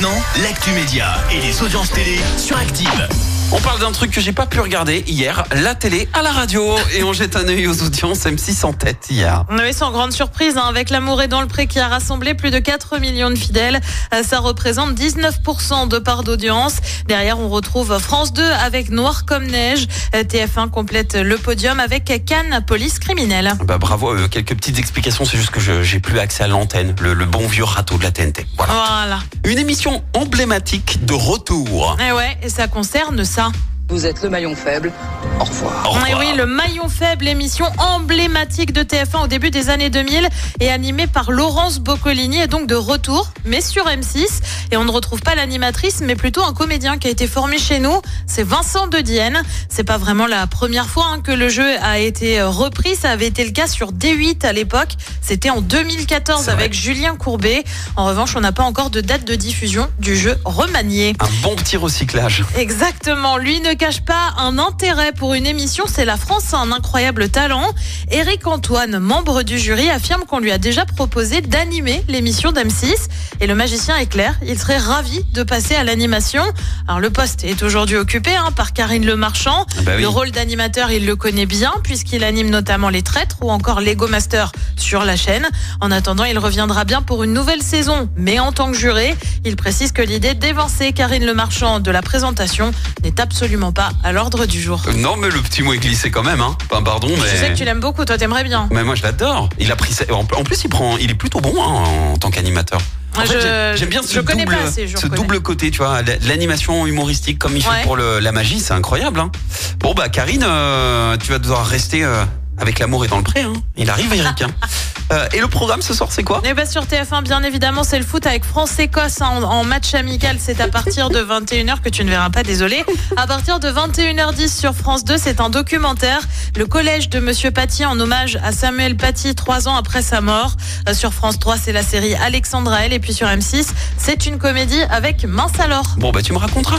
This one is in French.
maintenant, l'actu média et les audiences télé sur Active. On parle d'un truc que j'ai pas pu regarder hier, la télé à la radio. Et on jette un œil aux audiences M6 en tête hier. Oui, sans grande surprise, hein, avec L'amour est dans le pré qui a rassemblé plus de 4 millions de fidèles. Euh, Ça représente 19% de part d'audience. Derrière, on retrouve France 2 avec Noir comme neige. Euh, TF1 complète le podium avec Cannes, police criminelle. Bah bravo, euh, quelques petites explications, c'est juste que je- j'ai plus accès à l'antenne, le, le bon vieux râteau de la TNT. Voilà. Voilà. Une émission emblématique de retour. Et ouais, et ça concerne ça. ça. Vous êtes le maillon faible. Au revoir. Au Et revoir. oui, le maillon faible, émission emblématique de TF1 au début des années 2000 et animée par Laurence Boccolini est donc de retour, mais sur M6. Et on ne retrouve pas l'animatrice, mais plutôt un comédien qui a été formé chez nous. C'est Vincent de Dienne. C'est pas vraiment la première fois hein, que le jeu a été euh, repris. Ça avait été le cas sur D8 à l'époque. C'était en 2014 C'est vrai. avec Julien Courbet. En revanche, on n'a pas encore de date de diffusion du jeu remanié. Un bon petit recyclage. Exactement. Lui ne cache pas un intérêt pour une émission. C'est la France a un incroyable talent. Éric Antoine, membre du jury, affirme qu'on lui a déjà proposé d'animer l'émission d'M6. Et le magicien est clair. Il serait ravi de passer à l'animation. Alors, le poste est aujourd'hui occupé hein, par Karine Le Marchand. Ah bah oui. Le rôle d'animateur, il le connaît bien puisqu'il anime notamment Les Traîtres ou encore Lego Master sur la chaîne. En attendant, il reviendra bien pour une nouvelle saison, mais en tant que juré. Il précise que l'idée d'évancer Karine Le Marchand de la présentation n'est absolument pas à l'ordre du jour. Euh, Non, mais le petit mot est glissé quand même, hein. Enfin, pardon, mais. Je sais que tu l'aimes beaucoup, toi t'aimerais bien. Mais moi je l'adore. Il a pris en plus il prend il est plutôt bon hein, en tant qu'animateur. En fait, j'aime bien ce je double pas ce double côté, tu vois, la- l'animation humoristique comme il Ouais. fait pour le- la magie, c'est incroyable hein. Bon bah Karine, euh, tu vas devoir rester euh, avec l'amour et dans le pré hein. Il arrive Eric. hein. Euh, et le programme ce soir c'est quoi? Et bah sur TF1, bien évidemment, c'est le foot avec France-Écosse hein, en, en match amical. C'est à partir de 21h que tu ne verras pas, désolé. À partir de 21h10 sur France 2, c'est un documentaire. Le collège de Monsieur Paty en hommage à Samuel Paty, trois ans après sa mort. Euh, sur France 3, c'est la série Alexandra L. Et puis sur M6, c'est une comédie avec Mince alors. Bon bah tu me raconteras.